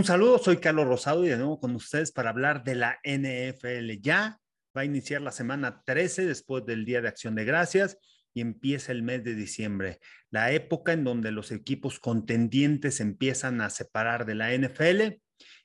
Un saludo, soy Carlos Rosado y de nuevo con ustedes para hablar de la NFL. Ya va a iniciar la semana 13 después del Día de Acción de Gracias y empieza el mes de diciembre, la época en donde los equipos contendientes empiezan a separar de la NFL.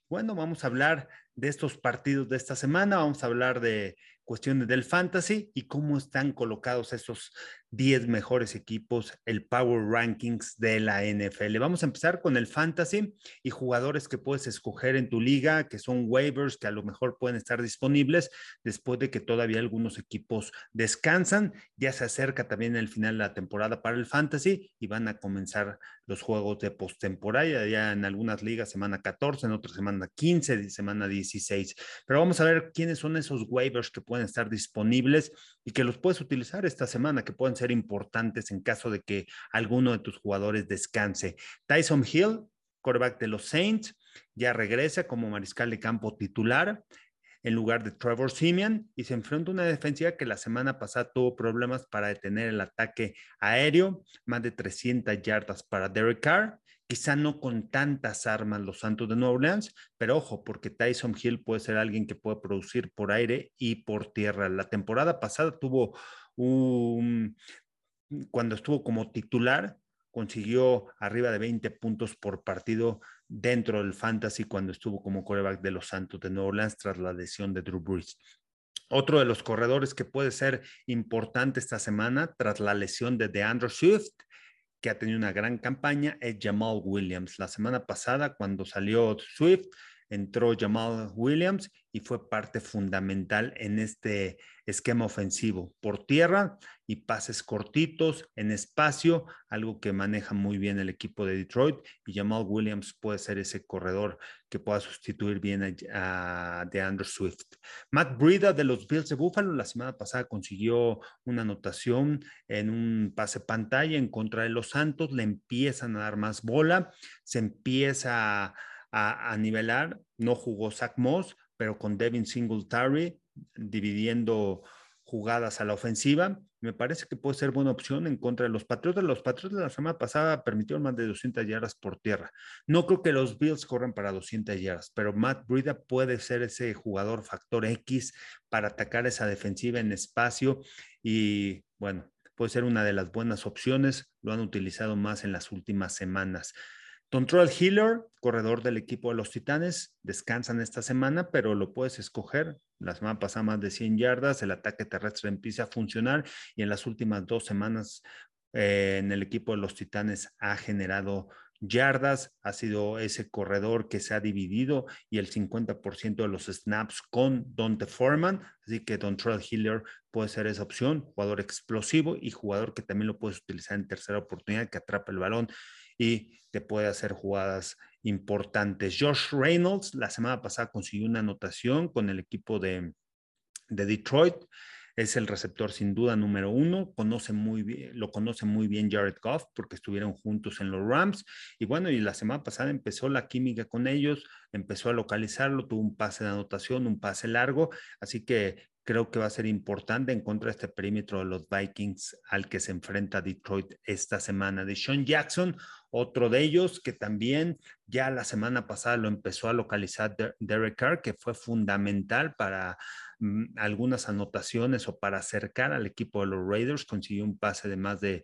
Bueno, vamos a hablar de estos partidos de esta semana, vamos a hablar de cuestiones del fantasy y cómo están colocados esos 10 mejores equipos, el Power Rankings de la NFL. Vamos a empezar con el fantasy y jugadores que puedes escoger en tu liga, que son waivers que a lo mejor pueden estar disponibles después de que todavía algunos equipos descansan. Ya se acerca también el final de la temporada para el fantasy y van a comenzar los juegos de postemporada, ya en algunas ligas semana 14, en otras semana 15, semana 16. Pero vamos a ver quiénes son esos waivers que pueden estar disponibles y que los puedes utilizar esta semana, que pueden ser importantes en caso de que alguno de tus jugadores descanse. Tyson Hill, quarterback de los Saints, ya regresa como mariscal de campo titular en lugar de Trevor Simeon y se enfrenta a una defensiva que la semana pasada tuvo problemas para detener el ataque aéreo, más de 300 yardas para Derek Carr, quizá no con tantas armas los Santos de Nueva Orleans, pero ojo, porque Tyson Hill puede ser alguien que puede producir por aire y por tierra. La temporada pasada tuvo un, cuando estuvo como titular, consiguió arriba de 20 puntos por partido dentro del fantasy cuando estuvo como coreback de los Santos de Nueva Orleans tras la lesión de Drew Brees. Otro de los corredores que puede ser importante esta semana tras la lesión de DeAndre Swift, que ha tenido una gran campaña, es Jamal Williams. La semana pasada, cuando salió Swift, entró Jamal Williams y fue parte fundamental en este esquema ofensivo por tierra y pases cortitos en espacio, algo que maneja muy bien el equipo de Detroit y Jamal Williams puede ser ese corredor que pueda sustituir bien a, DeAndre Swift. Matt Breida de los Bills de Buffalo la semana pasada consiguió una anotación en un pase pantalla en contra de los Santos, le empiezan a dar más bola, se empieza a a, nivelar. No jugó Zach Moss, pero con Devin Singletary dividiendo jugadas a la ofensiva. Me parece que puede ser buena opción en contra de los Patriotas. Los Patriotas la semana pasada permitieron más de 200 yardas por tierra. No creo que los Bills corran para 200 yardas, pero Matt Breida puede ser ese jugador factor X para atacar esa defensiva en espacio y bueno, puede ser una de las buenas opciones. Lo han utilizado más en las últimas semanas. Control Healer, corredor del equipo de los Titanes, descansan esta semana, pero lo puedes escoger. La semana pasada más de 100 yardas, el ataque terrestre empieza a funcionar y en las últimas dos semanas eh, en el equipo de los Titanes ha generado yardas, ha sido ese corredor que se ha dividido y el 50% de los snaps con Dante Foreman, así que Dontrell Hiller puede ser esa opción, jugador explosivo y jugador que también lo puedes utilizar en tercera oportunidad, que atrapa el balón y te puede hacer jugadas importantes. Josh Reynolds la semana pasada consiguió una anotación con el equipo de, de Detroit. Es el receptor sin duda número uno, conoce muy bien, lo conoce muy bien Jared Goff porque estuvieron juntos en los Rams. Y bueno, y la semana pasada empezó la química con ellos, empezó a localizarlo, tuvo un pase de anotación, un pase largo, así que creo que va a ser importante en contra de este perímetro de los Vikings al que se enfrenta Detroit esta semana. De Sean Jackson, otro de ellos que también ya la semana pasada lo empezó a localizar Derek Carr, que fue fundamental para mm, algunas anotaciones o para acercar al equipo de los Raiders. Consiguió un pase de más de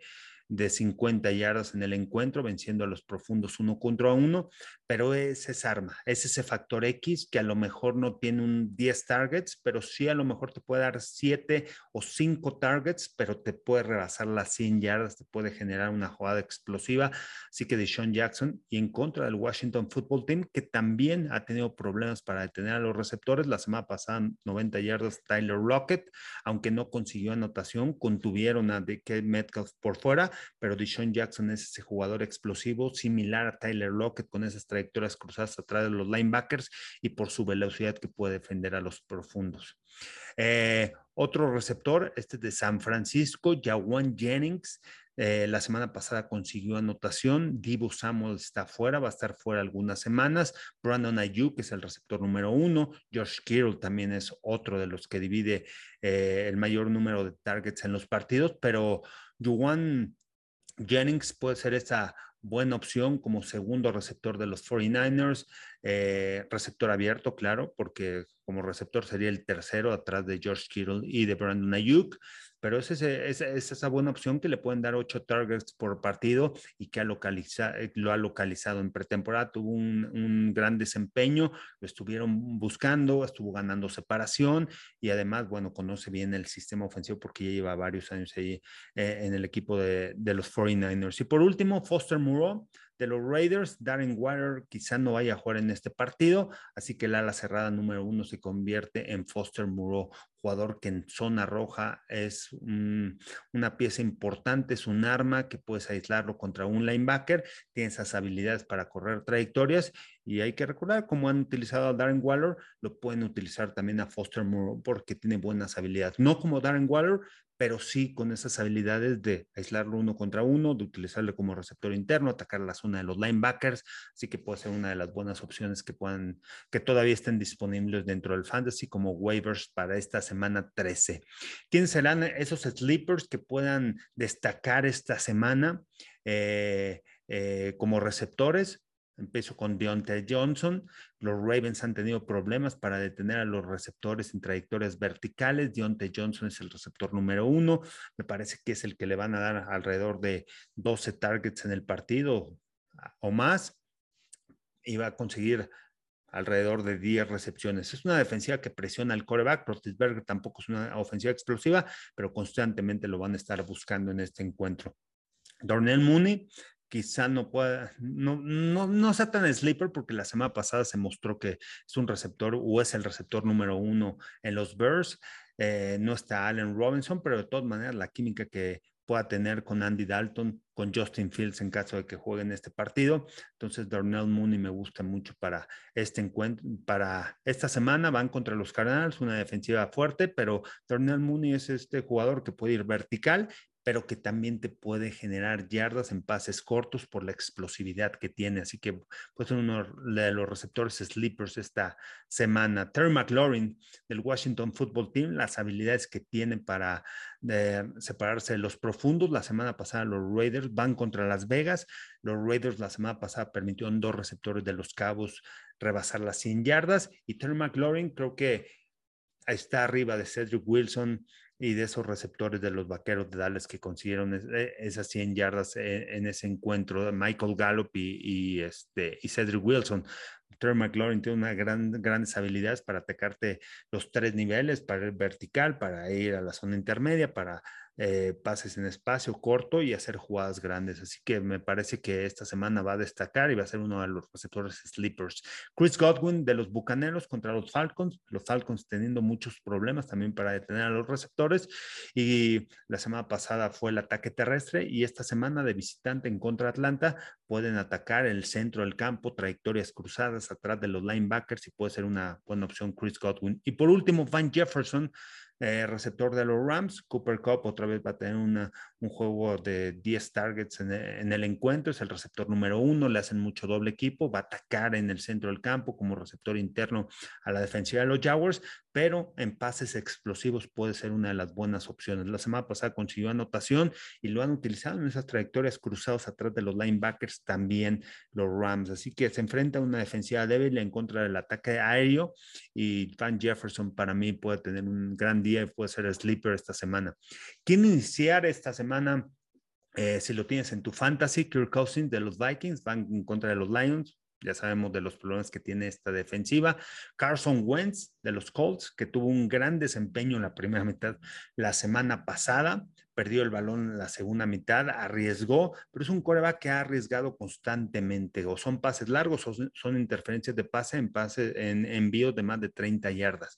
de 50 yardas en el encuentro, venciendo a los profundos uno contra uno, pero es esa arma, es ese factor X que a lo mejor no tiene un 10 targets, pero sí a lo mejor te puede dar 7 o 5 targets, pero te puede rebasar las 100 yardas, te puede generar una jugada explosiva. Así que de Sean Jackson y en contra del Washington Football Team, que también ha tenido problemas para detener a los receptores, la semana pasada 90 yardas Tyler Lockett, aunque no consiguió anotación, contuvieron a DK Metcalf por fuera, pero Deshaun Jackson es ese jugador explosivo, similar a Tyler Lockett, con esas trayectorias cruzadas atrás de los linebackers y por su velocidad que puede defender a los profundos. Eh, otro receptor, este de San Francisco, Jawan Jennings, eh, la semana pasada consiguió anotación. Divo Samuel está fuera, va a estar fuera algunas semanas. Brandon Ayuk es el receptor número uno. Josh Kittle también es otro de los que divide eh, el mayor número de targets en los partidos, pero Juwan Jennings puede ser esa buena opción como segundo receptor de los 49ers, eh, receptor abierto, claro, porque como receptor sería el tercero atrás de George Kittle y de Brandon Ayuk pero es, es, esa buena opción que le pueden dar ocho targets por partido y que ha eh, lo ha localizado en pretemporada. Tuvo un, gran desempeño, lo estuvieron buscando, estuvo ganando separación y además, bueno, conoce bien el sistema ofensivo porque ya lleva varios años ahí eh, en el equipo de, de los 49ers. Y por último, Foster Moreau de los Raiders. Darren Water quizá no vaya a jugar en este partido, así que el ala cerrada número uno se convierte en Foster Moreau, jugador que en zona roja es una pieza importante, es un arma que puedes aislarlo contra un linebacker, tiene esas habilidades para correr trayectorias y hay que recordar, como han utilizado a Darren Waller, lo pueden utilizar también a Foster Moreau porque tiene buenas habilidades. No como Darren Waller, pero sí con esas habilidades de aislarlo uno contra uno, de utilizarlo como receptor interno, atacar la zona de los linebackers, así que puede ser una de las buenas opciones que puedan, que todavía estén disponibles dentro del fantasy como waivers para esta semana 13. ¿Quiénes serán esos sleepers que puedan destacar esta semana eh, eh, como receptores? Empiezo con Deontay Johnson. Los Ravens han tenido problemas para detener a los receptores en trayectorias verticales. Deontay Johnson es el receptor número uno. Me parece que es el que le van a dar alrededor de 12 targets en el partido o más. Y va a conseguir alrededor de 10 recepciones. Es una defensiva que presiona al coreback. Rotisberger tampoco es una ofensiva explosiva, pero constantemente lo van a estar buscando en este encuentro. Dornell Mooney quizá no pueda, no, no, no sea tan sleeper porque la semana pasada se mostró que es un receptor o es el receptor número uno en los Bears. Eh, no está Allen Robinson, pero de todas maneras la química que pueda tener con Andy Dalton, con Justin Fields en caso de que jueguen este partido. Entonces, Darnell Mooney me gusta mucho para este encuentro, para esta semana. Van contra los Cardinals, una defensiva fuerte, pero Darnell Mooney es este jugador que puede ir vertical pero que también te puede generar yardas en pases cortos por la explosividad que tiene. Así que puede ser uno de los receptores sleepers esta semana. Terry McLaurin del Washington Football Team, las habilidades que tiene para eh, separarse de los profundos. La semana pasada los Raiders van contra Las Vegas. Los Raiders la semana pasada permitieron dos receptores de los Cabos rebasar las 100 yardas y Terry McLaurin creo que está arriba de Cedric Wilson, y de esos receptores de los vaqueros de Dallas que consiguieron eh, esas 100 yardas en, ese encuentro, Michael Gallup y, este, y Cedric Wilson. Terry McLaurin tiene una gran, grandes habilidades para atacarte los tres niveles, para ir vertical, para ir a la zona intermedia, para eh, pases en espacio corto y hacer jugadas grandes. Así que me parece que esta semana va a destacar y va a ser uno de los receptores sleepers. Chris Godwin de los Bucaneros contra los Falcons. Los Falcons teniendo muchos problemas también para detener a los receptores. Y la semana pasada fue el ataque terrestre y esta semana de visitante en contra Atlanta pueden atacar el centro del campo, trayectorias cruzadas atrás de los linebackers y puede ser una buena opción Chris Godwin. Y por último, Van Jefferson eh, receptor de los Rams. Cooper Cup otra vez va a tener una, un juego de 10 targets en el, encuentro, es el receptor número uno, le hacen mucho doble equipo, va a atacar en el centro del campo como receptor interno a la defensiva de los Jaguars, pero en pases explosivos puede ser una de las buenas opciones. La semana pasada consiguió anotación y lo han utilizado en esas trayectorias cruzadas atrás de los linebackers también los Rams. Así que se enfrenta a una defensiva débil en contra del ataque aéreo y Van Jefferson para mí puede tener un gran día y puede ser sleeper esta semana. ¿Quién iniciar esta semana? Eh, si lo tienes en tu fantasy, Kirk Cousins de los Vikings van en contra de los Lions, ya sabemos de los problemas que tiene esta defensiva. Carson Wentz de los Colts, que tuvo un gran desempeño en la primera mitad la semana pasada, perdió el balón en la segunda mitad, arriesgó, pero es un coreback que ha arriesgado constantemente, o son pases largos o son interferencias de pase en pase en envíos de más de 30 yardas.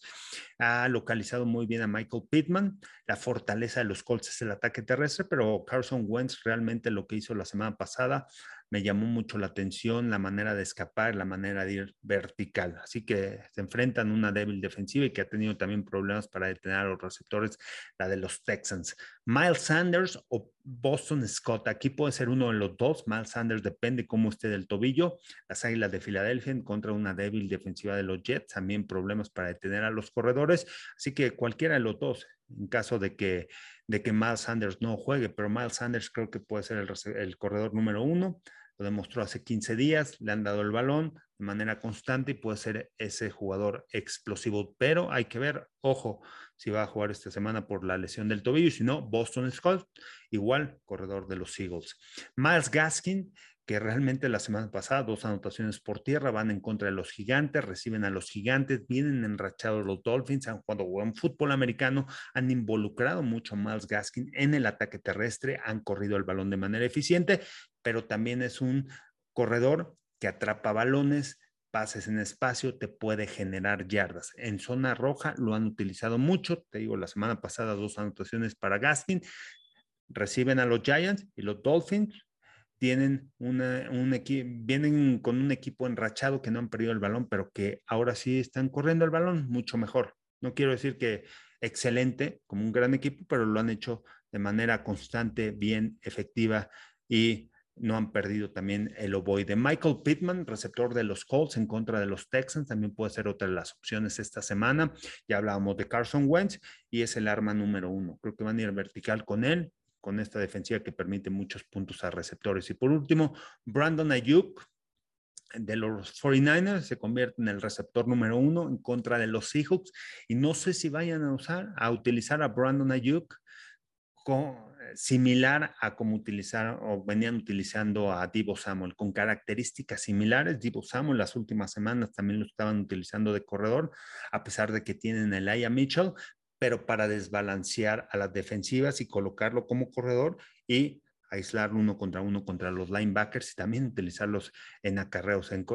Ha localizado muy bien a Michael Pittman. La fortaleza de los Colts es el ataque terrestre, pero Carson Wentz realmente lo que hizo la semana pasada me llamó mucho la atención la manera de escapar, la manera de ir vertical. Así que se enfrentan una débil defensiva y que ha tenido también problemas para detener a los receptores, la de los Texans. Miles Sanders o Boston Scott, aquí puede ser uno de los dos. Miles Sanders depende cómo esté del tobillo. Las Águilas de Filadelfia en contra una débil defensiva de los Jets, también problemas para detener a los corredores. Así que cualquiera de los dos, en caso de que de que Miles Sanders no juegue, pero Miles Sanders creo que puede ser el, el corredor número uno lo demostró hace 15 días, le han dado el balón de manera constante y puede ser ese jugador explosivo, pero hay que ver, ojo, si va a jugar esta semana por la lesión del tobillo, si no, Boston Scott, igual corredor de los Eagles. Miles Gaskin, que realmente la semana pasada dos anotaciones por tierra van en contra de los gigantes, reciben a los gigantes, vienen enrachados los Dolphins, han jugado buen fútbol americano, han involucrado mucho a Miles Gaskin en el ataque terrestre, han corrido el balón de manera eficiente, pero también es un corredor que atrapa balones, pases en espacio, te puede generar yardas. En zona roja lo han utilizado mucho, te digo, la semana pasada dos anotaciones para Gaskin, reciben a los Giants y los Dolphins tienen una, un vienen con un equipo enrachado que no han perdido el balón, pero que ahora sí están corriendo el balón mucho mejor. No quiero decir que excelente, como un gran equipo, pero lo han hecho de manera constante, bien, efectiva y no han perdido también el de Michael Pittman, receptor de los Colts en contra de los Texans, también puede ser otra de las opciones esta semana. Ya hablábamos de Carson Wentz y es el arma número uno. Creo que van a ir vertical con él con esta defensiva que permite muchos puntos a receptores. Y por último, Brandon Ayuk de los 49ers se convierte en el receptor número uno en contra de los Seahawks y no sé si vayan a usar, a utilizar a Brandon Ayuk similar a como utilizaron o venían utilizando a Divo Samuel, con características similares. Divo Samuel las últimas semanas también lo estaban utilizando de corredor, a pesar de que tienen el Aya Mitchell, pero para desbalancear a las defensivas y colocarlo como corredor y aislarlo uno contra uno contra los linebackers y también utilizarlos en acarreos, en,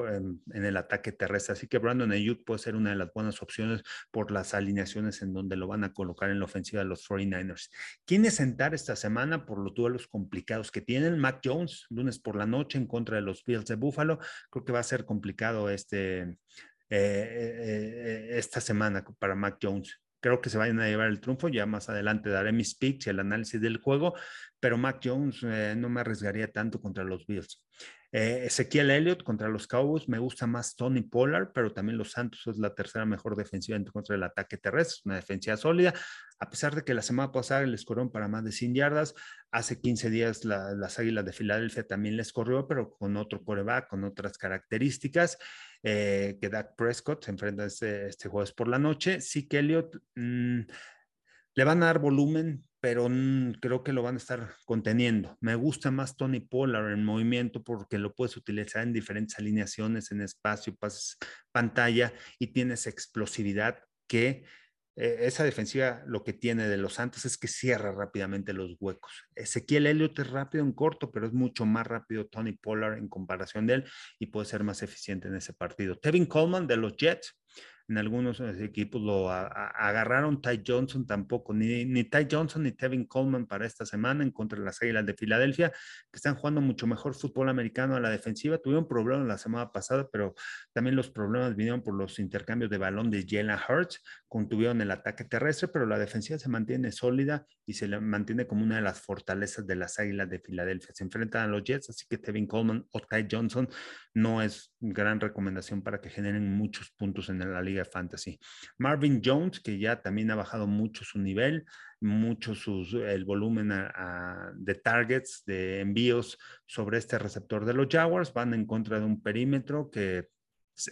el ataque terrestre. Así que Brandon Ayuk puede ser una de las buenas opciones por las alineaciones en donde lo van a colocar en la ofensiva de los 49ers. ¿Quiénes sentar esta semana por los duelos complicados que tienen? Mac Jones, lunes por la noche en contra de los Bills de Buffalo. Creo que va a ser complicado este, eh, eh, eh, esta semana para Mac Jones creo que se vayan a llevar el triunfo. Ya más adelante daré mis picks y el análisis del juego, pero Mac Jones eh, no me arriesgaría tanto contra los Bills. Eh, Ezequiel Elliott contra los Cowboys, me gusta más Tony Pollard, pero también los Santos es la tercera mejor defensiva en contra del ataque terrestre, una defensiva sólida, a pesar de que la semana pasada les corrieron para más de 100 yardas, hace 15 días las Águilas de Filadelfia también les corrió, pero con otro coreback, con otras características, eh, que Dak Prescott se enfrenta este, este jueves por la noche, sí que Elliott mm, le van a dar volumen, pero creo que lo van a estar conteniendo. Me gusta más Tony Pollard en movimiento porque lo puedes utilizar en diferentes alineaciones, en espacio, pases, pantalla y tienes explosividad que eh, esa defensiva lo que tiene de los Santos es que cierra rápidamente los huecos. Ezequiel Elliott es rápido en corto, pero es mucho más rápido Tony Pollard en comparación de él y puede ser más eficiente en ese partido. Tevin Coleman de los Jets en algunos eh, equipos lo agarraron. Ty Johnson tampoco, ni, ni Ty Johnson ni Tevin Coleman para esta semana en contra de las Águilas de Filadelfia, que están jugando mucho mejor fútbol americano a la defensiva. Tuvieron problemas la semana pasada, pero también los problemas vinieron por los intercambios de balón de Jalen Hurts, contuvieron el ataque terrestre, pero la defensiva se mantiene sólida y se mantiene como una de las fortalezas de las Águilas de Filadelfia. Se enfrentan a los Jets, así que Tevin Coleman o Ty Johnson no es gran recomendación para que generen muchos puntos en la Liga Fantasy. Marvin Jones, que ya también ha bajado mucho su nivel, mucho sus, el volumen de targets, de envíos sobre este receptor de los Jaguars, van en contra de un perímetro que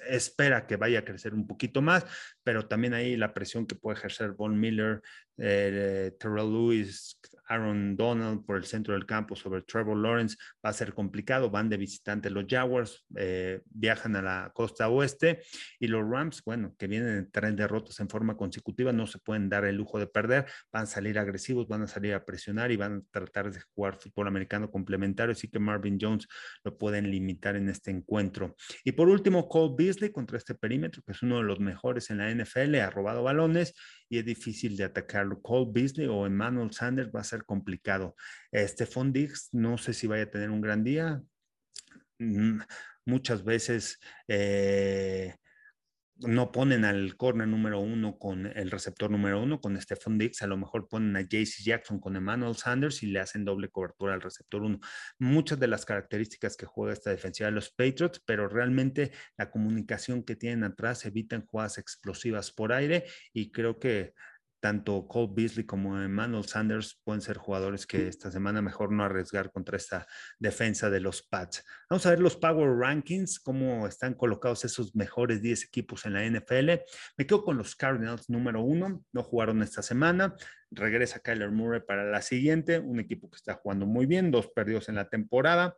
espera que vaya a crecer un poquito más, pero también ahí la presión que puede ejercer Von Miller, eh, Terrell Lewis, Aaron Donald por el centro del campo sobre Trevor Lawrence va a ser complicado. Van de visitante los Jaguars, eh, viajan a la costa oeste y los Rams, bueno, que vienen en tres derrotas en forma consecutiva, no se pueden dar el lujo de perder, van a salir agresivos, van a salir a presionar y van a tratar de jugar fútbol americano complementario, así que Marvin Jones lo pueden limitar en este encuentro. Y por último, Cole Beasley contra este perímetro, que es uno de los mejores en la NFL, ha robado balones y es difícil de atacarlo. Cole Beasley o Emmanuel Sanders va a ser complicado. Stephon Diggs, no sé si vaya a tener un gran día. Mm, muchas veces eh, no ponen al corner número uno con el receptor número uno, con Stephon Dix, a lo mejor ponen a JC Jackson con Emmanuel Sanders y le hacen doble cobertura al receptor uno. Muchas de las características que juega esta defensiva de los Patriots, pero realmente la comunicación que tienen atrás evitan jugadas explosivas por aire y creo que tanto Cole Beasley como Emmanuel Sanders pueden ser jugadores que esta semana mejor no arriesgar contra esta defensa de los Pats. Vamos a ver los Power Rankings, cómo están colocados esos mejores 10 equipos en la NFL. Me quedo con los Cardinals número uno, no jugaron esta semana. Regresa Kyler Murray para la siguiente, un equipo que está jugando muy bien, dos perdidos en la temporada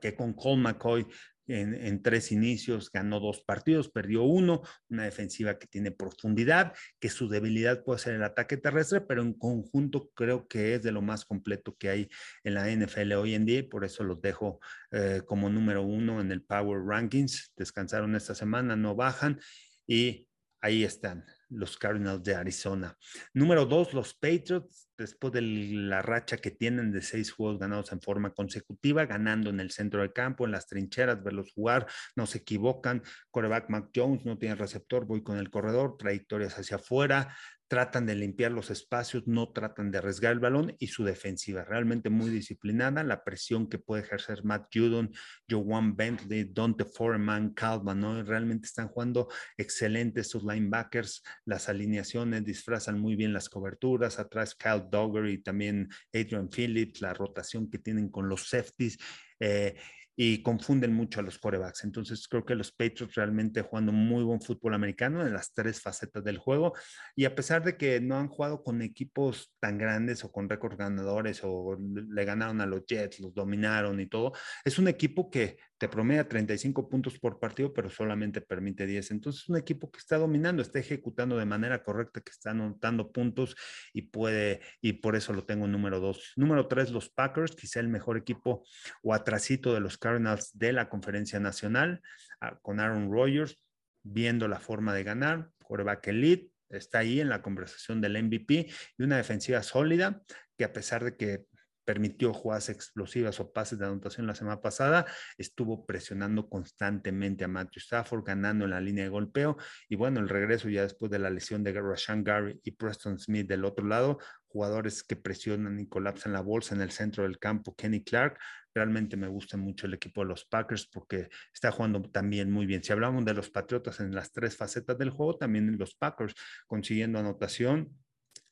que con Cole McCoy en, tres inicios, ganó dos partidos, perdió uno, una defensiva que tiene profundidad, que su debilidad puede ser el ataque terrestre, pero en conjunto creo que es de lo más completo que hay en la NFL hoy en día y por eso los dejo eh, como número uno en el Power Rankings. Descansaron esta semana, no bajan y ahí están los Cardinals de Arizona. Número dos, los Patriots, después de la racha que tienen de seis juegos ganados en forma consecutiva, ganando en el centro del campo, en las trincheras, verlos jugar, no se equivocan. Coreback Mac Jones no tiene receptor, voy con el corredor, trayectorias hacia afuera, tratan de limpiar los espacios, no tratan de arriesgar el balón y su defensiva realmente muy disciplinada, la presión que puede ejercer Matt Judon, Joan Bentley, Dante Foreman, Calvin, ¿no? realmente están jugando excelentes sus linebackers, las alineaciones disfrazan muy bien las coberturas, atrás Kyle Dogger y también Adrian Phillips, la rotación que tienen con los safeties. Eh, y confunden mucho a los corebacks. Entonces creo que los Patriots realmente jugando muy buen fútbol americano en las tres facetas del juego y a pesar de que no han jugado con equipos tan grandes o con récords ganadores o le ganaron a los Jets, los dominaron y todo, es un equipo que te promedia 35 puntos por partido, pero solamente permite 10. Entonces, es un equipo que está dominando, está ejecutando de manera correcta, que está anotando puntos y puede, y por eso lo tengo número dos. Número tres, los Packers, quizá el mejor equipo o atrasito de los Cardinals de la conferencia nacional, ah, con Aaron Rodgers, viendo la forma de ganar, quarterback elite, está ahí en la conversación del MVP y una defensiva sólida que a pesar de que permitió jugadas explosivas o pases de anotación la semana pasada, estuvo presionando constantemente a Matthew Stafford, ganando en la línea de golpeo. Y bueno, el regreso ya después de la lesión de Rashan Gary y Preston Smith del otro lado, jugadores que presionan y colapsan la bolsa en el centro del campo, Kenny Clark. Realmente me gusta mucho el equipo de los Packers porque está jugando también muy bien. Si hablamos de los Patriotas en las tres facetas del juego, también los Packers consiguiendo anotación,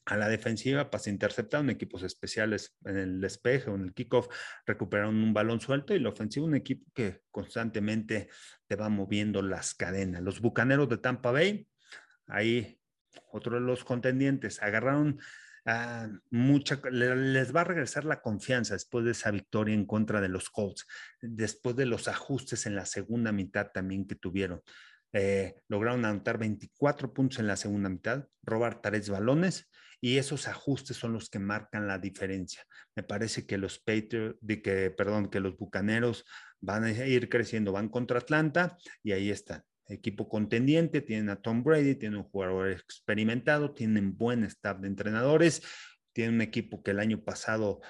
a la defensiva, pase interceptado, en equipos especiales en el despeje o en el kickoff recuperaron un balón suelto y la ofensiva un equipo que constantemente te va moviendo las cadenas. Los Bucaneros de Tampa Bay, ahí otro de los contendientes, agarraron a mucha, les va a regresar la confianza después de esa victoria en contra de los Colts, después de los ajustes en la segunda mitad también que tuvieron. Eh, lograron anotar 24 puntos en la segunda mitad, robar tres balones y esos ajustes son los que marcan la diferencia. Me parece que los Patriots, que, perdón, que los Bucaneros van a ir creciendo, van contra Atlanta y ahí están. Equipo contendiente, tienen a Tom Brady, tienen un jugador experimentado, tienen buen staff de entrenadores, tienen un equipo que el año pasado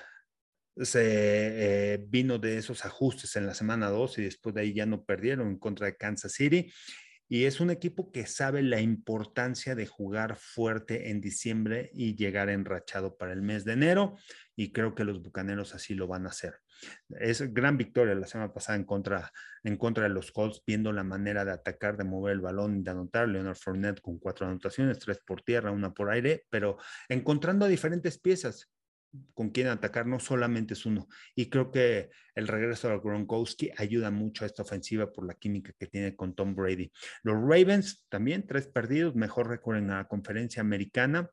se eh, vino de esos ajustes en la semana 2 y después de ahí ya no perdieron en contra de Kansas City y es un equipo que sabe la importancia de jugar fuerte en diciembre y llegar enrachado para el mes de enero. Y creo que los Bucaneros así lo van a hacer. Es gran victoria la semana pasada en contra, en contra de los Colts, viendo la manera de atacar, de mover el balón de anotar. Leonard Fournette con cuatro anotaciones, tres por tierra, una por aire, pero encontrando diferentes piezas con quien atacar, no solamente es uno. Y creo que el regreso de Gronkowski ayuda mucho a esta ofensiva por la química que tiene con Tom Brady. Los Ravens también, tres perdidos, mejor récord en la conferencia americana.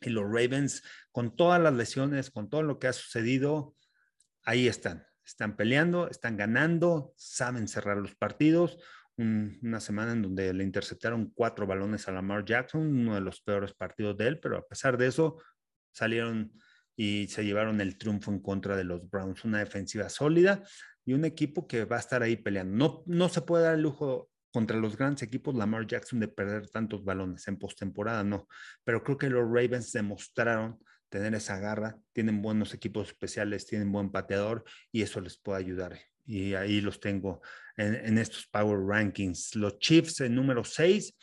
Y los Ravens, con todas las lesiones, con todo lo que ha sucedido, ahí están. Están peleando, están ganando, saben cerrar los partidos. una semana en donde le interceptaron cuatro balones a Lamar Jackson, uno de los peores partidos de él, pero a pesar de eso, salieron y se llevaron el triunfo en contra de los Browns. Una defensiva sólida y un equipo que va a estar ahí peleando. No, no se puede dar el lujo contra los grandes equipos Lamar Jackson de perder tantos balones en postemporada, no. Pero creo que los Ravens demostraron tener esa garra, tienen buenos equipos especiales, tienen buen pateador y eso les puede ayudar y ahí los tengo en, estos Power Rankings. Los Chiefs en número 6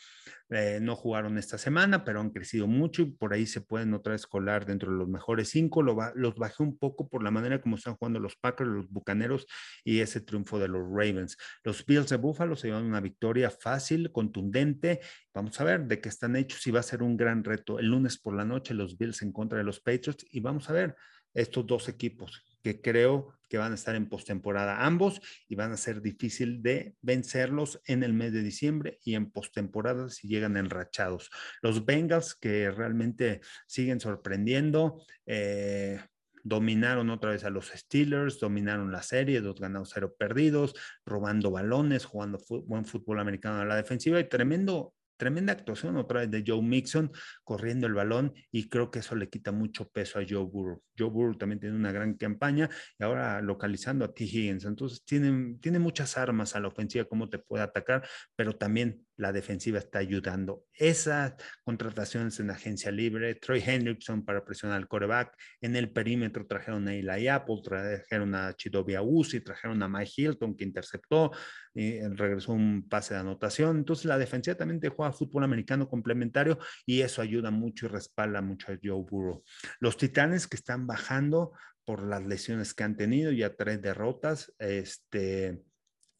eh, no jugaron esta semana, pero han crecido mucho y por ahí se pueden otra vez colar dentro de los mejores 5. Lo los bajé un poco por la manera como están jugando los Packers, los Bucaneros y ese triunfo de los Ravens. Los Bills de Buffalo se llevan una victoria fácil, contundente. Vamos a ver de qué están hechos y va a ser un gran reto. El lunes por la noche los Bills en contra de los Patriots y vamos a ver estos dos equipos que creo que van a estar en postemporada ambos y van a ser difícil de vencerlos en el mes de diciembre y en postemporada si llegan enrachados. Los Bengals que realmente siguen sorprendiendo. Eh, dominaron otra vez a los Steelers, dominaron la serie, dos ganados, cero perdidos, robando balones, jugando buen fútbol americano a la defensiva y tremendo Tremenda actuación otra vez de Joe Mixon corriendo el balón y creo que eso le quita mucho peso a Joe Burrow. Joe Burrow también tiene una gran campaña y ahora localizando a T. Higgins. Entonces tiene, tiene muchas armas a la ofensiva, cómo te puede atacar, pero también la defensiva está ayudando. Esas contrataciones en agencia libre, Troy Hendrickson para presionar al coreback, en el perímetro trajeron a Eli Apple, trajeron a Chidovia Uzi, trajeron a Mike Hilton que interceptó, y regresó un pase de anotación. Entonces la defensiva también te juega fútbol americano complementario y eso ayuda mucho y respalda mucho a Joe Burrow. Los Titanes que están bajando por las lesiones que han tenido, ya tres derrotas, este,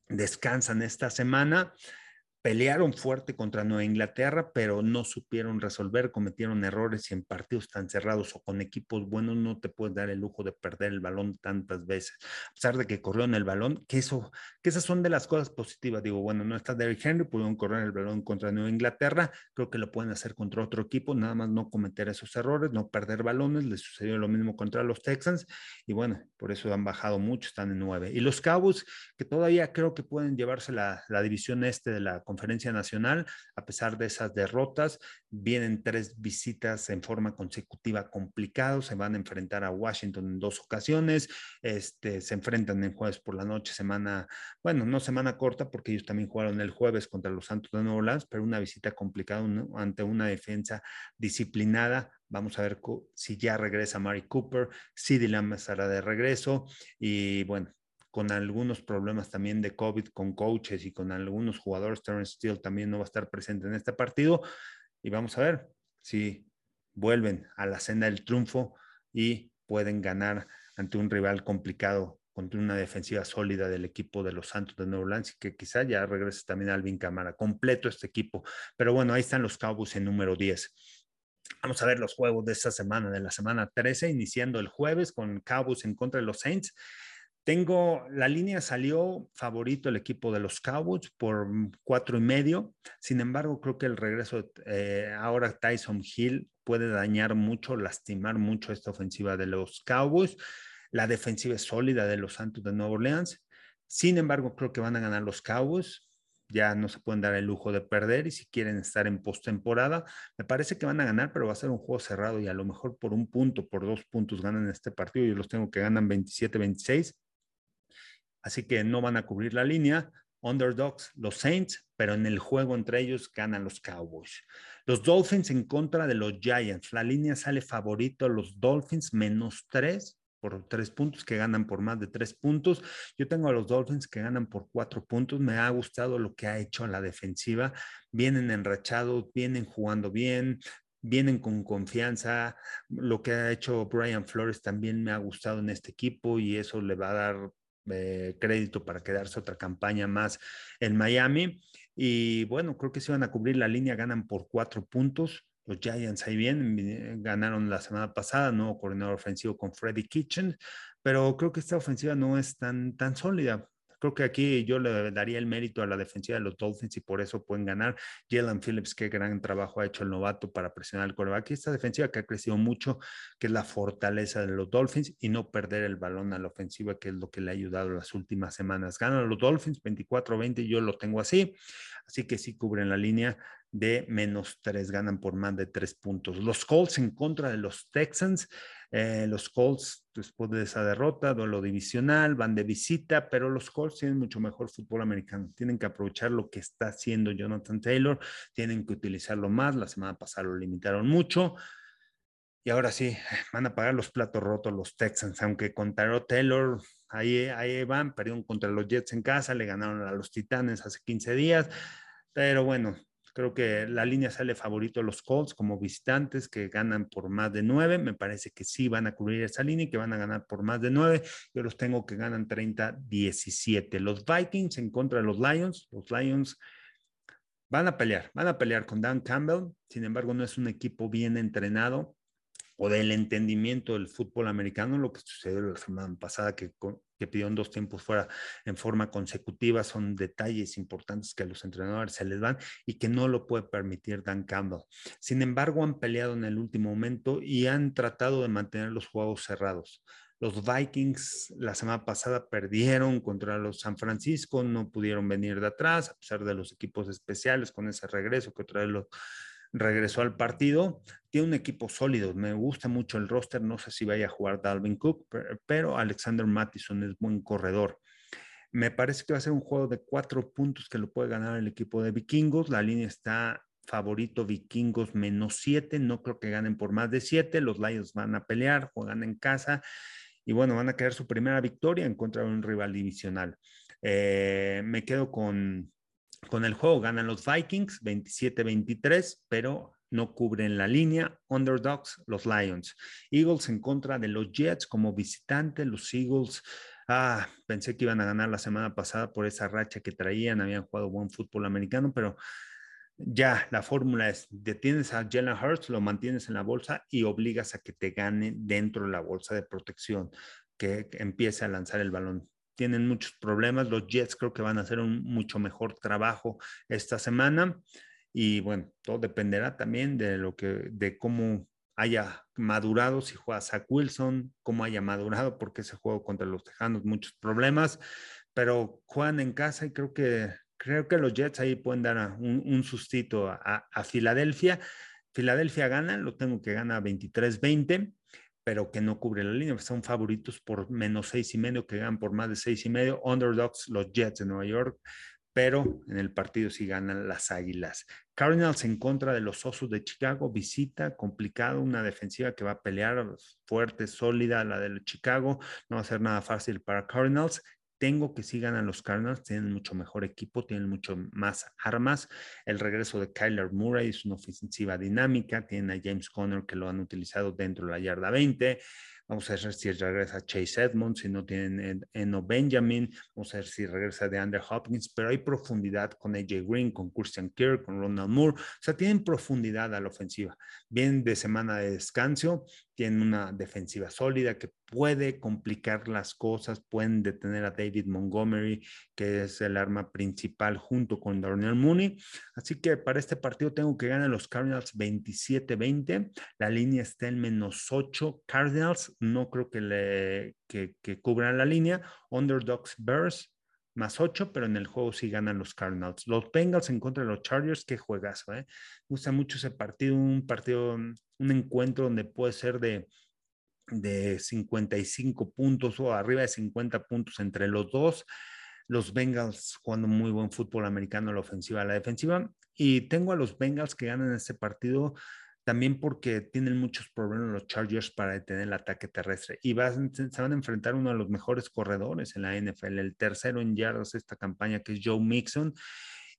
descansan esta semana pelearon fuerte contra Nueva Inglaterra, pero no supieron resolver, cometieron errores y en partidos tan cerrados o con equipos buenos no te puedes dar el lujo de perder el balón tantas veces. A pesar de que corrieron el balón, que eso, que esas son de las cosas positivas. Digo, bueno, no está Derrick Henry, pudieron correr el balón contra Nueva Inglaterra, creo que lo pueden hacer contra otro equipo, nada más no cometer esos errores, no perder balones, les sucedió lo mismo contra los Texans y bueno, por eso han bajado mucho, están en nueve. Y los Cowboys, que todavía creo que pueden llevarse la, la división este de la conferencia nacional, a pesar de esas derrotas, vienen tres visitas en forma consecutiva complicados, se van a enfrentar a Washington en dos ocasiones, este, se enfrentan en jueves por la noche, semana, bueno, no semana corta porque ellos también jugaron el jueves contra los Santos de Nueva Orleans, pero una visita complicada ante una defensa disciplinada, Vamos a ver si ya regresa Mari Cooper, si Dylan estará de regreso y bueno, con algunos problemas también de COVID con coaches y con algunos jugadores. Terrence Steele también no va a estar presente en este partido. Y vamos a ver si vuelven a la senda del triunfo y pueden ganar ante un rival complicado, contra una defensiva sólida del equipo de los Santos de Nueva Orleans que quizá ya regrese también Alvin Camara. Completo este equipo. Pero bueno, ahí están los Cowboys en número 10. Vamos a ver los juegos de esta semana, de la semana 13, iniciando el jueves con Cowboys en contra de los Saints. Tengo, la línea salió favorito el equipo de los Cowboys por cuatro y medio. Sin embargo, creo que el regreso eh, ahora Tyson Hill puede dañar mucho, lastimar mucho esta ofensiva de los Cowboys. La defensiva es sólida de los Santos de Nueva Orleans. Sin embargo, creo que van a ganar los Cowboys. Ya no se pueden dar el lujo de perder y si quieren estar en postemporada, me parece que van a ganar, pero va a ser un juego cerrado y a lo mejor por un punto, por dos puntos ganan este partido. Yo los tengo que ganan 27-26 así que no van a cubrir la línea. Underdogs, los Saints, pero en el juego entre ellos ganan los Cowboys. Los Dolphins en contra de los Giants. La línea sale favorito a los Dolphins menos tres por tres puntos, que ganan por más de tres puntos. Yo tengo a los Dolphins que ganan por cuatro puntos. Me ha gustado lo que ha hecho la defensiva. Vienen enrachados, vienen jugando bien, vienen con confianza. Lo que ha hecho Brian Flores también me ha gustado en este equipo y eso le va a dar eh, crédito para quedarse otra campaña más en Miami. Y bueno, creo que si van a cubrir la línea, ganan por cuatro puntos. Los Giants ahí bien, ganaron la semana pasada, nuevo coordinador ofensivo con Freddy Kitchen, pero creo que esta ofensiva no es tan, tan sólida. Creo que aquí yo le daría el mérito a la defensiva de los Dolphins y por eso pueden ganar. Jalen Phillips, qué gran trabajo ha hecho el novato para presionar el coreback. Y esta defensiva que ha crecido mucho, que es la fortaleza de los Dolphins y no perder el balón a la ofensiva, que es lo que le ha ayudado las últimas semanas. Ganan los Dolphins 24-20, yo lo tengo así. Así que sí cubren la línea de menos tres, ganan por más de tres puntos. Los Colts en contra de los Texans. Eh, los Colts, después de esa derrota, duelo divisional, van de visita, pero los Colts tienen mucho mejor fútbol americano. Tienen que aprovechar lo que está haciendo Jonathan Taylor, tienen que utilizarlo más. La semana pasada lo limitaron mucho. Y ahora sí, van a pagar los platos rotos los Texans, aunque con Taylor ahí, ahí van, perdieron contra los Jets en casa, le ganaron a los Titanes hace 15 días, pero bueno, Creo que la línea sale favorito a los Colts como visitantes que ganan por más de nueve. Me parece que sí van a cubrir esa línea y que van a ganar por más de nueve. Yo los tengo que ganan 30-17. Los Vikings en contra de los Lions. Los Lions van a pelear, van a pelear con Dan Campbell. Sin embargo, no es un equipo bien entrenado o del entendimiento del fútbol americano, lo que sucedió la semana pasada, que, que pidieron dos tiempos fuera en forma consecutiva, son detalles importantes que a los entrenadores se les van y que no lo puede permitir Dan Campbell. Sin embargo, han peleado en el último momento y han tratado de mantener los juegos cerrados. Los Vikings la semana pasada perdieron contra los San Francisco, no pudieron venir de atrás, a pesar de los equipos especiales con ese regreso que otra vez los regresó al partido. Tiene un equipo sólido. Me gusta mucho el roster. No sé si vaya a jugar Dalvin Cook, pero Alexander Mattison es buen corredor. Me parece que va a ser un juego de cuatro puntos que lo puede ganar el equipo de Vikingos. La línea está favorito Vikingos menos siete. No creo que ganen por más de siete. Los Lions van a pelear, juegan en casa y bueno, van a querer su primera victoria en contra de un rival divisional. Eh, me quedo con, con el juego ganan los Vikings 27-23, pero no cubren la línea. Underdogs, los Lions. Eagles en contra de los Jets como visitante. Los Eagles, ah, pensé que iban a ganar la semana pasada por esa racha que traían. Habían jugado buen fútbol americano, pero ya la fórmula es, detienes a Jalen Hurts, lo mantienes en la bolsa y obligas a que te gane dentro de la bolsa de protección, que empiece a lanzar el balón tienen muchos problemas. Los Jets creo que van a hacer un mucho mejor trabajo esta semana. Y bueno, todo dependerá también de lo que, de cómo haya madurado, si juega Zach Wilson, cómo haya madurado, porque ese juego contra los Tejanos, muchos problemas, pero juegan en casa y creo que, creo que los Jets ahí pueden dar un, un sustito a, a Filadelfia. Filadelfia gana, lo tengo que gana 23-20 pero que no cubre la línea. Son favoritos por menos seis y medio, que ganan por más de seis y medio. Underdogs, los Jets de Nueva York, pero en el partido sí ganan las Águilas. Cardinals en contra de los Osos de Chicago, visita, complicado, una defensiva que va a pelear fuerte, sólida, la de Chicago, no va a ser nada fácil para Cardinals tengo que sí ganan los Cardinals, tienen mucho mejor equipo, tienen mucho más armas. El regreso de Kyler Murray es una ofensiva dinámica, tienen a James Conner que lo han utilizado dentro de la yarda 20. Vamos a ver si regresa Chase Edmonds, si no tienen Eno Benjamin. Vamos a ver si regresa de Andrew Hopkins, pero hay profundidad con AJ Green, con Christian Kirk, con Ronald Moore. O sea, tienen profundidad a la ofensiva. Bien de semana de descanso, tienen una defensiva sólida que puede complicar las cosas, pueden detener a David Montgomery, que es el arma principal junto con Darnell Mooney. Así que para este partido tengo que ganar los Cardinals 27-20. La línea está en menos 8. Cardinals no creo que, le, que, que cubran la línea. Underdogs Bears más 8, pero en el juego sí ganan los Cardinals. Los Bengals en contra de los Chargers, qué juegazo, ¿eh? Me gusta mucho ese partido, un partido, un encuentro donde puede ser de, de 55 puntos o arriba de 50 puntos entre los dos. Los Bengals jugando muy buen fútbol americano, la ofensiva, la defensiva. Y tengo a los Bengals que ganan este partido también porque tienen muchos problemas los Chargers para detener el ataque terrestre y se van a enfrentar uno de los mejores corredores en la NFL, el tercero en yardas esta campaña que es Joe Mixon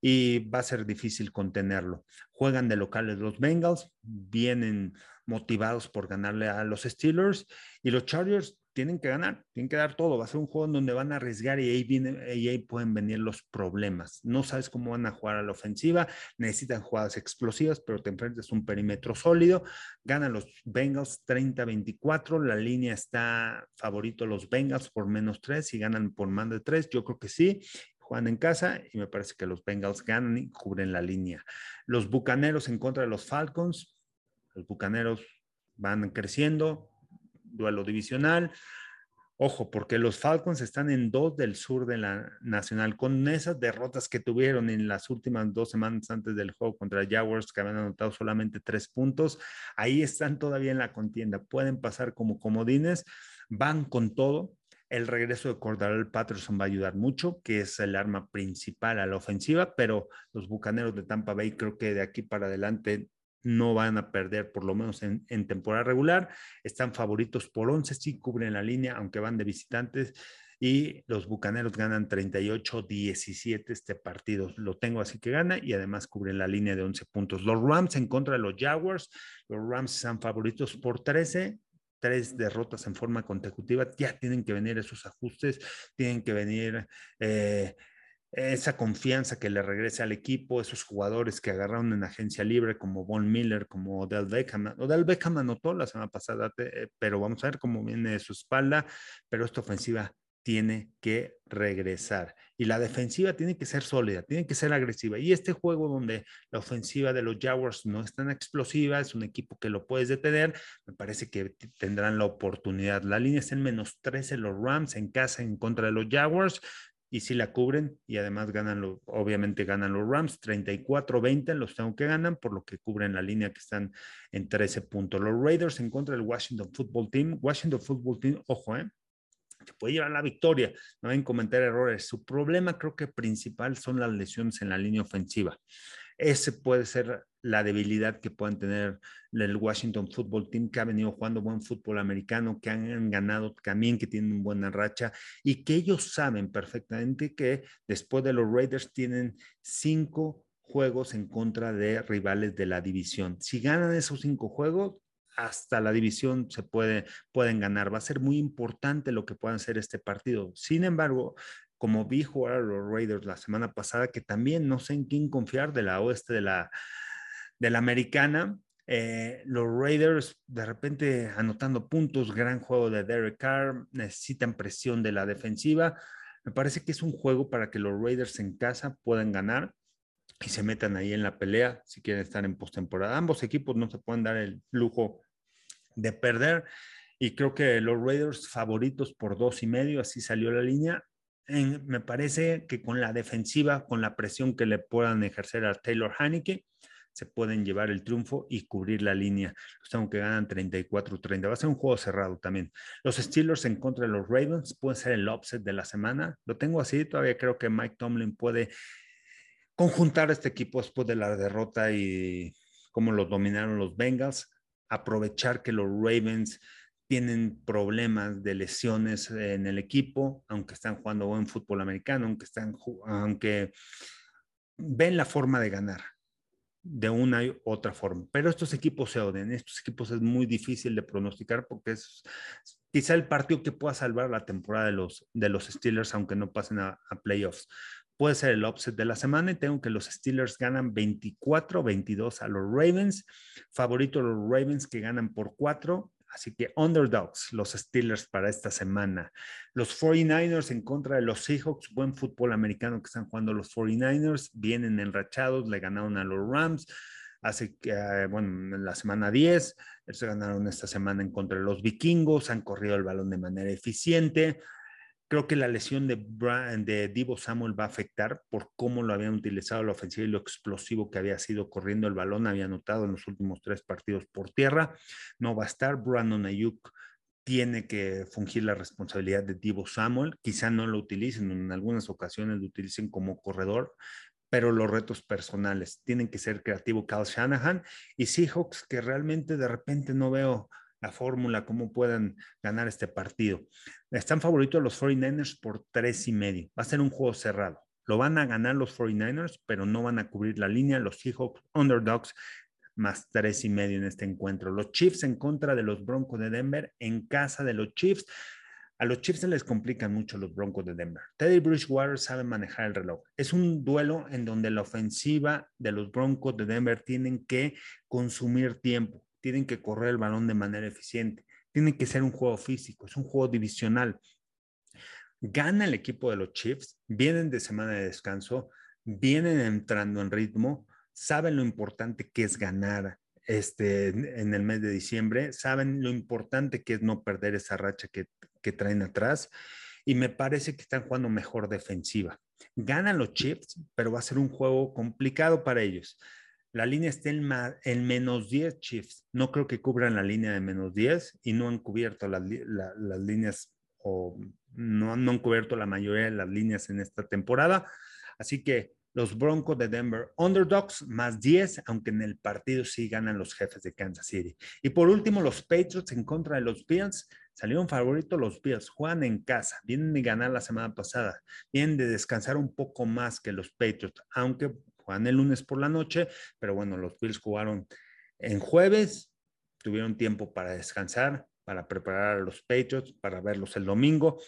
y va a ser difícil contenerlo. Juegan de locales los Bengals, vienen motivados por ganarle a los Steelers y los Chargers tienen que ganar, tienen que dar todo. Va a ser un juego en donde van a arriesgar y ahí, viene, y ahí pueden venir los problemas. No sabes cómo van a jugar a la ofensiva, necesitan jugadas explosivas, pero te enfrentas a un perímetro sólido. Ganan los Bengals 30-24. La línea está favorito los Bengals por menos 3 y ganan por más de 3. Yo creo que sí. Juegan en casa y me parece que los Bengals ganan y cubren la línea. Los Bucaneros en contra de los Falcons. Los Bucaneros van creciendo, duelo divisional. Ojo, porque los Falcons están en dos del sur de la Nacional, con esas derrotas que tuvieron en las últimas dos semanas antes del juego contra Jaguars, que habían anotado solamente tres puntos. Ahí están todavía en la contienda. Pueden pasar como comodines, van con todo. El regreso de Cordarel Patterson va a ayudar mucho, que es el arma principal a la ofensiva, pero los bucaneros de Tampa Bay creo que de aquí para adelante no van a perder, por lo menos en, temporada regular. Están favoritos por 11, sí cubren la línea, aunque van de visitantes. y los Bucaneros ganan 38-17 este partido. Lo tengo así que gana y además cubre la línea de 11 puntos. Los Rams en contra de los Jaguars. Los Rams son favoritos por 13 tres derrotas en forma consecutiva, ya tienen que venir esos ajustes, tienen que venir eh, esa confianza que le regrese al equipo, esos jugadores que agarraron en agencia libre como Von Miller, como Odell Beckham. Odell Beckham anotó la semana pasada, eh, pero vamos a ver cómo viene de su espalda, pero esta ofensiva tiene que regresar. Y la defensiva tiene que ser sólida, tiene que ser agresiva. Y este juego donde la ofensiva de los Jaguars no es tan explosiva, es un equipo que lo puedes detener, me parece que tendrán la oportunidad. La línea es en menos 13 los Rams en casa en contra de los Jaguars. Y si la cubren y además ganan, obviamente ganan los Rams, 34-20 los tengo que ganan, por lo que cubren la línea que están en 13 puntos. Los Raiders en contra del Washington Football Team. Washington Football Team, ojo, ¿eh? que puede llevar la victoria, no deben cometer errores. Su problema creo que principal son las lesiones en la línea ofensiva. Ese puede ser la debilidad que puedan tener el Washington Football Team, que ha venido jugando buen fútbol americano, que han ganado también, que tienen buena racha y que ellos saben perfectamente que después de los Raiders tienen cinco juegos en contra de rivales de la división. Si ganan esos cinco juegos, hasta la división se puede, pueden ganar. Va a ser muy importante lo que puedan hacer este partido. Sin embargo, como vi jugar a los Raiders la semana pasada, que también no sé en quién confiar de la oeste de la, de la americana, eh, los Raiders de repente anotando puntos, gran juego de Derek Carr, necesitan presión de la defensiva. Me parece que es un juego para que los Raiders en casa puedan ganar y se metan ahí en la pelea si quieren estar en postemporada. Ambos equipos no se pueden dar el lujo de perder y creo que los Raiders favoritos por dos y medio, así salió la línea. Me parece que con la defensiva, con la presión que le puedan ejercer a Taylor Haneke, se pueden llevar el triunfo y cubrir la línea. Los tengo que ganan 34-30. Va a ser un juego cerrado también. Los Steelers en contra de los Ravens puede ser el upset de la semana. Lo tengo así. Todavía creo que Mike Tomlin puede conjuntar este equipo después de la derrota y cómo los dominaron los Bengals, aprovechar que los Ravens tienen problemas de lesiones en el equipo, aunque están jugando buen fútbol americano, aunque están aunque ven la forma de ganar de una u otra forma. Pero estos equipos se odian, estos equipos es muy difícil de pronosticar porque es quizá el partido que pueda salvar la temporada de los, de los Steelers, aunque no pasen a playoffs puede ser el upset de la semana y tengo que los Steelers ganan 24-22 a los Ravens. Favorito los Ravens que ganan por 4. Así que underdogs, los Steelers para esta semana. Los 49ers en contra de los Seahawks, buen fútbol americano que están jugando los 49ers, vienen enrachados, le ganaron a los Rams. Hace que, eh, bueno, en la semana 10, se ganaron esta semana en contra de los vikingos, han corrido el balón de manera eficiente. Creo que la lesión de, de Divo Samuel va a afectar por cómo lo habían utilizado la ofensiva y lo explosivo que había sido corriendo el balón. Había anotado en los últimos tres partidos por tierra. No va a estar. Brandon Ayuk tiene que fungir la responsabilidad de Divo Samuel. Quizá no lo utilicen, en algunas ocasiones lo utilicen como corredor, pero los retos personales tienen que ser creativo Cal Shanahan y Seahawks que realmente de repente no veo la fórmula, cómo puedan ganar este partido. Están favoritos los 49ers por tres y medio. Va a ser un juego cerrado. Lo van a ganar los 49ers, pero no van a cubrir la línea. Los Seahawks underdogs más tres y medio en este encuentro. Los Chiefs en contra de los Broncos de Denver en casa de los Chiefs. A los Chiefs se les complican mucho los Broncos de Denver. Teddy Bridgewater sabe manejar el reloj. Es un duelo en donde la ofensiva de los Broncos de Denver tienen que consumir tiempo tienen que correr el balón de manera eficiente, tiene que ser un juego físico, es un juego divisional. Gana el equipo de los Chiefs, vienen de semana de descanso, vienen entrando en ritmo, saben lo importante que es ganar este, en el mes de diciembre, saben lo importante que es no perder esa racha que, que traen atrás y me parece que están jugando mejor defensiva. Ganan los Chiefs, pero va a ser un juego complicado para ellos. La línea está en, menos 10 Chiefs. No creo que cubran la línea de menos 10 y no han cubierto las, líneas o no, no han cubierto la mayoría de las líneas en esta temporada. Así que los Broncos de Denver underdogs más 10, aunque en el partido sí ganan los jefes de Kansas City. Y por último, los Patriots en contra de los Bills. Salieron favoritos los Bills, juegan en casa, vienen de ganar la semana pasada, vienen de descansar un poco más que los Patriots, aunque juegan el lunes por la noche, pero bueno, los Bills jugaron en jueves, tuvieron tiempo para descansar, para preparar a los Patriots, para verlos el domingo,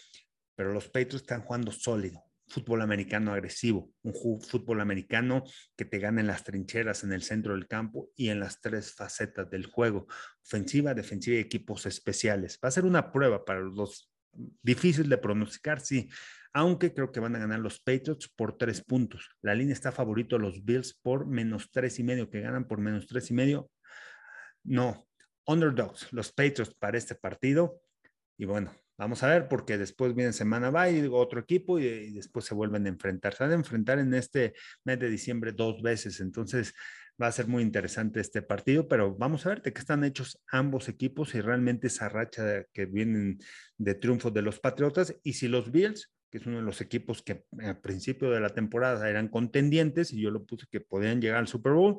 pero los Patriots están jugando sólido, fútbol americano agresivo, un fútbol americano que te gana en las trincheras, en el centro del campo y en las tres facetas del juego, ofensiva, defensiva y equipos especiales. Va a ser una prueba para los dos. Difícil de pronosticar, sí, aunque creo que van a ganar los Patriots por tres puntos. La línea está favorito a los Bills por menos tres y medio, que ganan por menos tres y medio. No, underdogs, los Patriots para este partido. Y bueno, vamos a ver, porque después viene semana va y otro equipo y, después se vuelven a enfrentar. Se van a enfrentar en este mes de diciembre dos veces, entonces va a ser muy interesante este partido, pero vamos a ver de qué están hechos ambos equipos y realmente esa racha que vienen de triunfo de los Patriotas y si los Bills que es uno de los equipos que al principio de la temporada eran contendientes y yo lo puse que podían llegar al Super Bowl,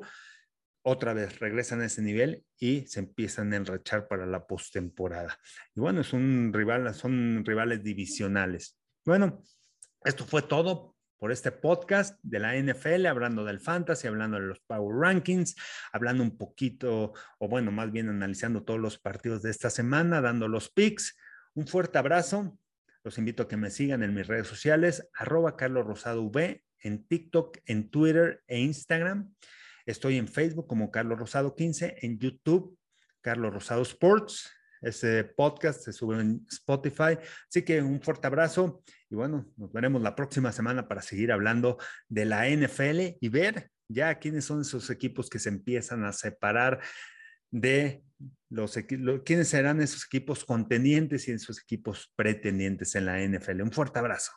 otra vez regresan a ese nivel y se empiezan a enrachar para la postemporada. Y bueno, es rival, son rivales divisionales. Bueno, esto fue todo por este podcast de la NFL, hablando del fantasy, hablando de los Power Rankings, hablando un poquito, o bueno, más bien analizando todos los partidos de esta semana, dando los picks. Un fuerte abrazo. Los invito a que me sigan en mis redes sociales, arroba Carlos Rosado V, en TikTok, en Twitter e Instagram. Estoy en Facebook como Carlos Rosado 15, en YouTube, Carlos Rosado Sports. Ese podcast se sube en Spotify. Así que un fuerte abrazo y bueno, nos veremos la próxima semana para seguir hablando de la NFL y ver ya quiénes son esos equipos que se empiezan a separar de los equipos, quiénes serán esos equipos contendientes y esos equipos pretendientes en la NFL. Un fuerte abrazo.